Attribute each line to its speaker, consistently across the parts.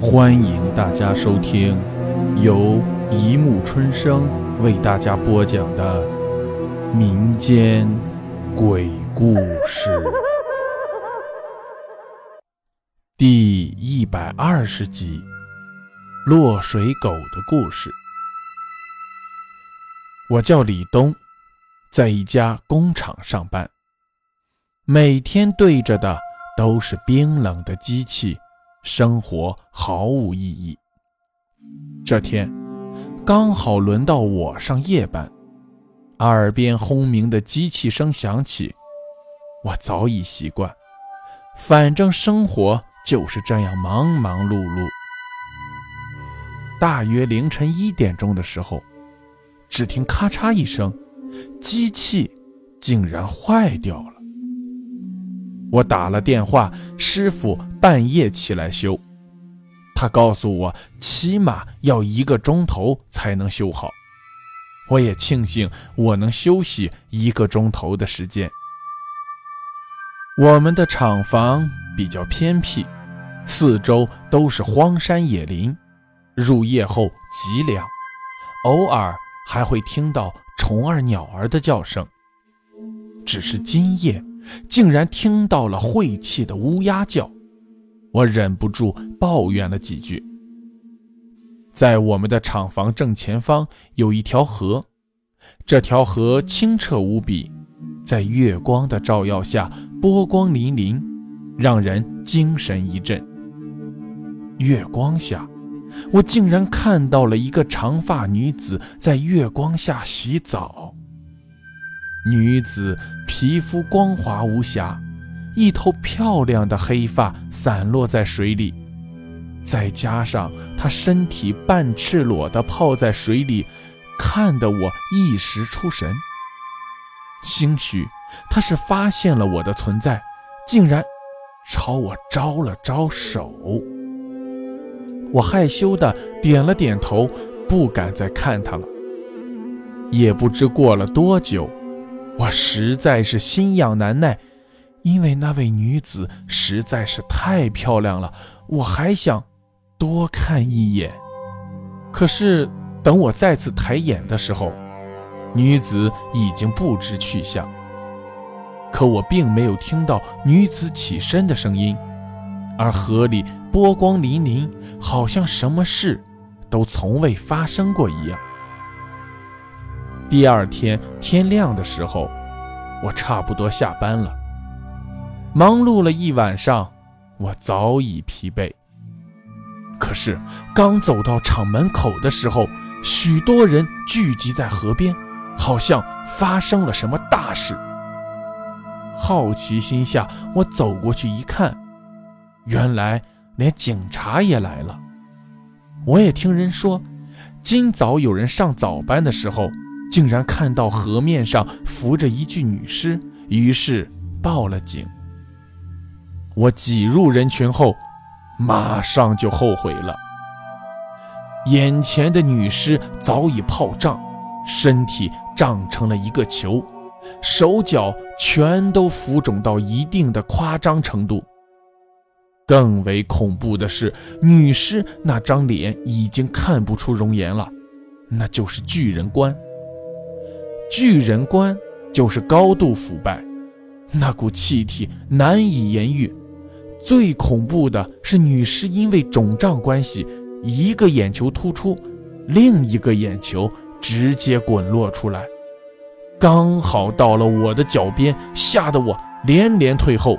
Speaker 1: 欢迎大家收听由一木春生为大家播讲的民间鬼故事第一百二十集《落水狗的故事》。我叫李东，在一家工厂上班，每天对着的都是冰冷的机器。生活毫无意义。这天刚好轮到我上夜班，耳边轰鸣的机器声响起，我早已习惯，反正生活就是这样忙忙碌碌。大约凌晨一点钟的时候，只听咔嚓一声，机器竟然坏掉了。我打了电话，师傅半夜起来修。他告诉我，起码要一个钟头才能修好。我也庆幸我能休息一个钟头的时间。我们的厂房比较偏僻，四周都是荒山野林，入夜后极凉，偶尔还会听到虫儿、鸟儿的叫声。只是今夜。竟然听到了晦气的乌鸦叫，我忍不住抱怨了几句。在我们的厂房正前方有一条河，这条河清澈无比，在月光的照耀下波光粼粼，让人精神一振。月光下，我竟然看到了一个长发女子在月光下洗澡。女子皮肤光滑无瑕，一头漂亮的黑发散落在水里，再加上她身体半赤裸地泡在水里，看得我一时出神。兴许她是发现了我的存在，竟然朝我招了招手。我害羞地点了点头，不敢再看她了。也不知过了多久。我实在是心痒难耐，因为那位女子实在是太漂亮了，我还想多看一眼。可是等我再次抬眼的时候，女子已经不知去向。可我并没有听到女子起身的声音，而河里波光粼粼，好像什么事都从未发生过一样。第二天天亮的时候，我差不多下班了。忙碌了一晚上，我早已疲惫。可是刚走到厂门口的时候，许多人聚集在河边，好像发生了什么大事。好奇心下，我走过去一看，原来连警察也来了。我也听人说，今早有人上早班的时候。竟然看到河面上浮着一具女尸，于是报了警。我挤入人群后，马上就后悔了。眼前的女尸早已泡胀，身体胀成了一个球，手脚全都浮肿到一定的夸张程度。更为恐怖的是，女尸那张脸已经看不出容颜了，那就是巨人观。巨人观就是高度腐败，那股气体难以言喻。最恐怖的是，女尸因为肿胀关系，一个眼球突出，另一个眼球直接滚落出来，刚好到了我的脚边，吓得我连连退后。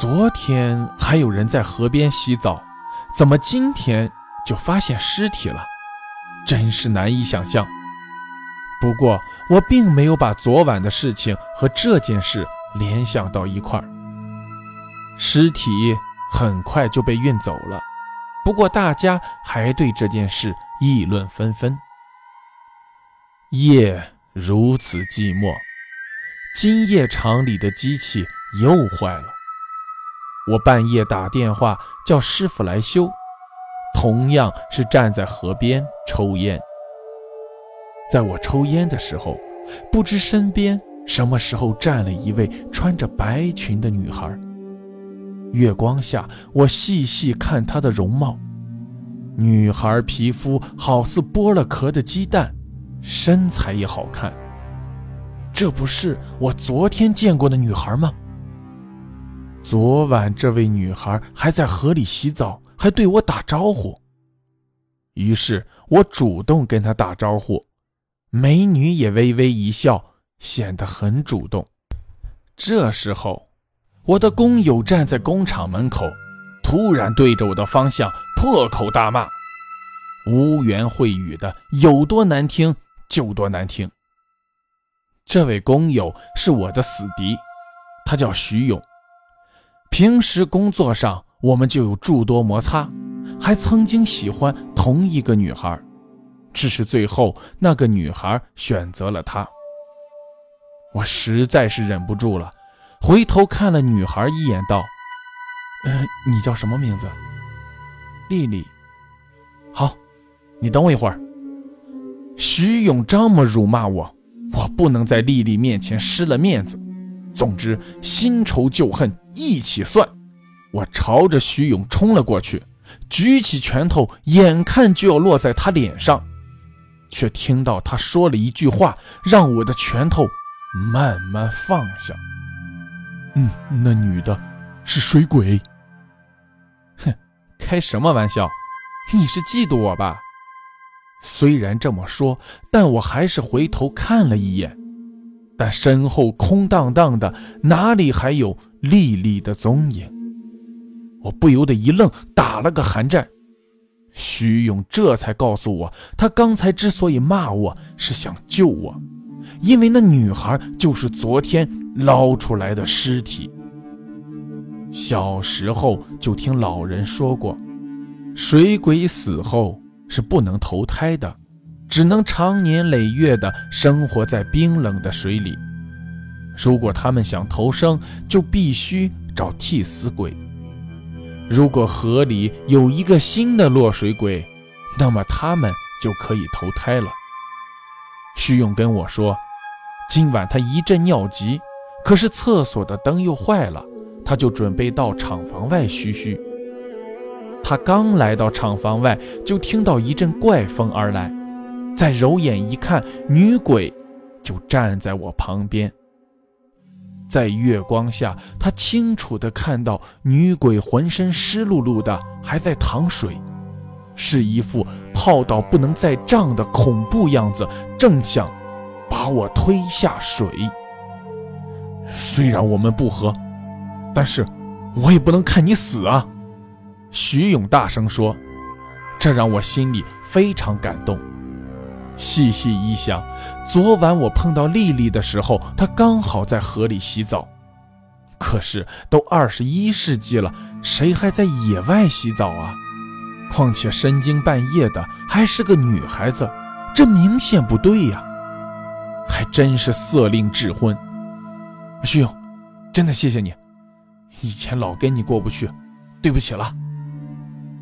Speaker 1: 昨天还有人在河边洗澡，怎么今天就发现尸体了？真是难以想象。不过，我并没有把昨晚的事情和这件事联想到一块儿。尸体很快就被运走了，不过大家还对这件事议论纷纷。夜如此寂寞，今夜厂里的机器又坏了。我半夜打电话叫师傅来修，同样是站在河边抽烟。在我抽烟的时候，不知身边什么时候站了一位穿着白裙的女孩。月光下，我细细看她的容貌，女孩皮肤好似剥了壳的鸡蛋，身材也好看。这不是我昨天见过的女孩吗？昨晚这位女孩还在河里洗澡，还对我打招呼。于是我主动跟她打招呼，美女也微微一笑，显得很主动。这时候，我的工友站在工厂门口。突然对着我的方向破口大骂，污言秽语的有多难听就多难听。这位工友是我的死敌，他叫徐勇。平时工作上我们就有诸多摩擦，还曾经喜欢同一个女孩，只是最后那个女孩选择了他。我实在是忍不住了，回头看了女孩一眼，道。嗯，你叫什么名字？丽丽。好，你等我一会儿。徐勇这么辱骂我，我不能在丽丽面前失了面子。总之，新仇旧恨一起算。我朝着徐勇冲了过去，举起拳头，眼看就要落在他脸上，却听到他说了一句话，让我的拳头慢慢放下。嗯，那女的是水鬼。哼开什么玩笑？你是嫉妒我吧？虽然这么说，但我还是回头看了一眼，但身后空荡荡的，哪里还有丽丽的踪影？我不由得一愣，打了个寒战。徐勇这才告诉我，他刚才之所以骂我，是想救我，因为那女孩就是昨天捞出来的尸体。小时候就听老人说过，水鬼死后是不能投胎的，只能长年累月的生活在冰冷的水里。如果他们想投生，就必须找替死鬼。如果河里有一个新的落水鬼，那么他们就可以投胎了。徐勇跟我说，今晚他一阵尿急，可是厕所的灯又坏了。他就准备到厂房外嘘嘘。他刚来到厂房外，就听到一阵怪风而来。再揉眼一看，女鬼就站在我旁边。在月光下，他清楚地看到女鬼浑身湿漉漉的，还在淌水，是一副泡到不能再胀的恐怖样子，正想把我推下水。虽然我们不和。但是，我也不能看你死啊！徐勇大声说，这让我心里非常感动。细细一想，昨晚我碰到丽丽的时候，她刚好在河里洗澡。可是都二十一世纪了，谁还在野外洗澡啊？况且深更半夜的，还是个女孩子，这明显不对呀！还真是色令智昏。徐勇，真的谢谢你。以前老跟你过不去，对不起了。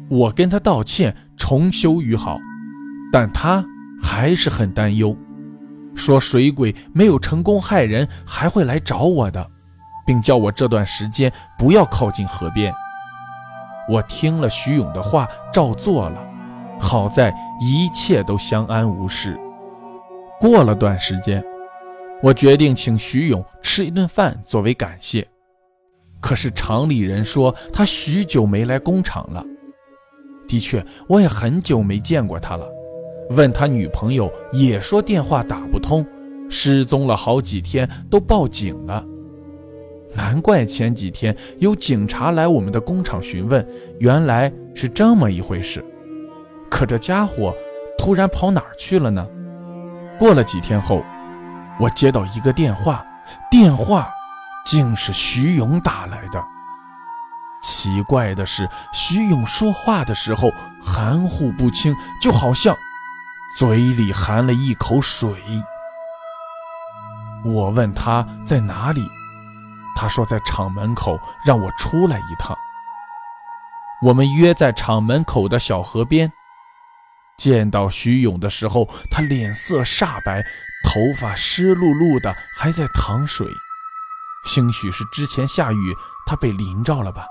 Speaker 1: 我跟他道歉，重修于好，但他还是很担忧，说水鬼没有成功害人，还会来找我的，并叫我这段时间不要靠近河边。我听了徐勇的话，照做了。好在一切都相安无事。过了段时间，我决定请徐勇吃一顿饭作为感谢。可是厂里人说他许久没来工厂了。的确，我也很久没见过他了。问他女朋友，也说电话打不通，失踪了好几天，都报警了。难怪前几天有警察来我们的工厂询问，原来是这么一回事。可这家伙突然跑哪儿去了呢？过了几天后，我接到一个电话，电话。竟是徐勇打来的。奇怪的是，徐勇说话的时候含糊不清，就好像嘴里含了一口水。我问他在哪里，他说在厂门口，让我出来一趟。我们约在厂门口的小河边。见到徐勇的时候，他脸色煞白，头发湿漉漉的，还在淌水。兴许是之前下雨，他被淋着了吧？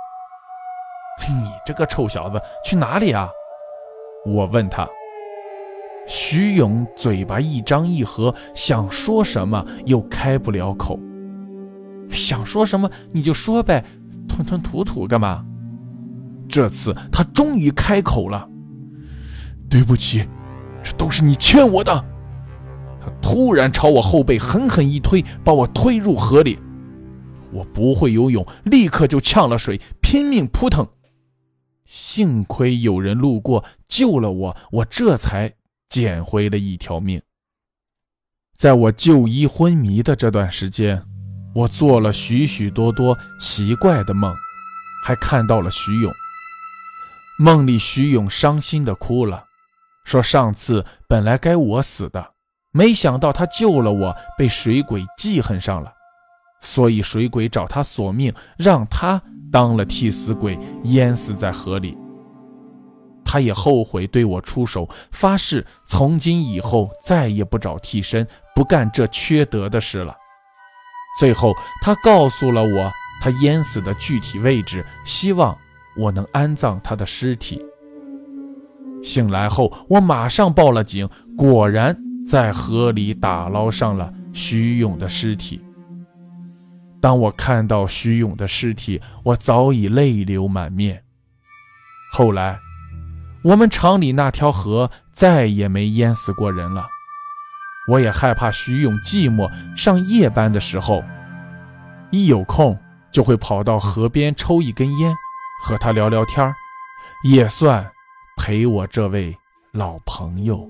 Speaker 1: 你这个臭小子，去哪里啊？我问他。徐勇嘴巴一张一合，想说什么又开不了口。想说什么你就说呗，吞吞吐吐干嘛？这次他终于开口了：“
Speaker 2: 对不起，这都是你欠我的。”
Speaker 1: 他突然朝我后背狠狠一推，把我推入河里。我不会游泳，立刻就呛了水，拼命扑腾。幸亏有人路过救了我，我这才捡回了一条命。在我就医昏迷的这段时间，我做了许许多多奇怪的梦，还看到了徐勇。梦里徐勇伤心的哭了，说上次本来该我死的，没想到他救了我，被水鬼记恨上了。所以水鬼找他索命，让他当了替死鬼，淹死在河里。他也后悔对我出手，发誓从今以后再也不找替身，不干这缺德的事了。最后，他告诉了我他淹死的具体位置，希望我能安葬他的尸体。醒来后，我马上报了警，果然在河里打捞上了徐勇的尸体。当我看到徐勇的尸体，我早已泪流满面。后来，我们厂里那条河再也没淹死过人了。我也害怕徐勇寂寞，上夜班的时候，一有空就会跑到河边抽一根烟，和他聊聊天也算陪我这位老朋友。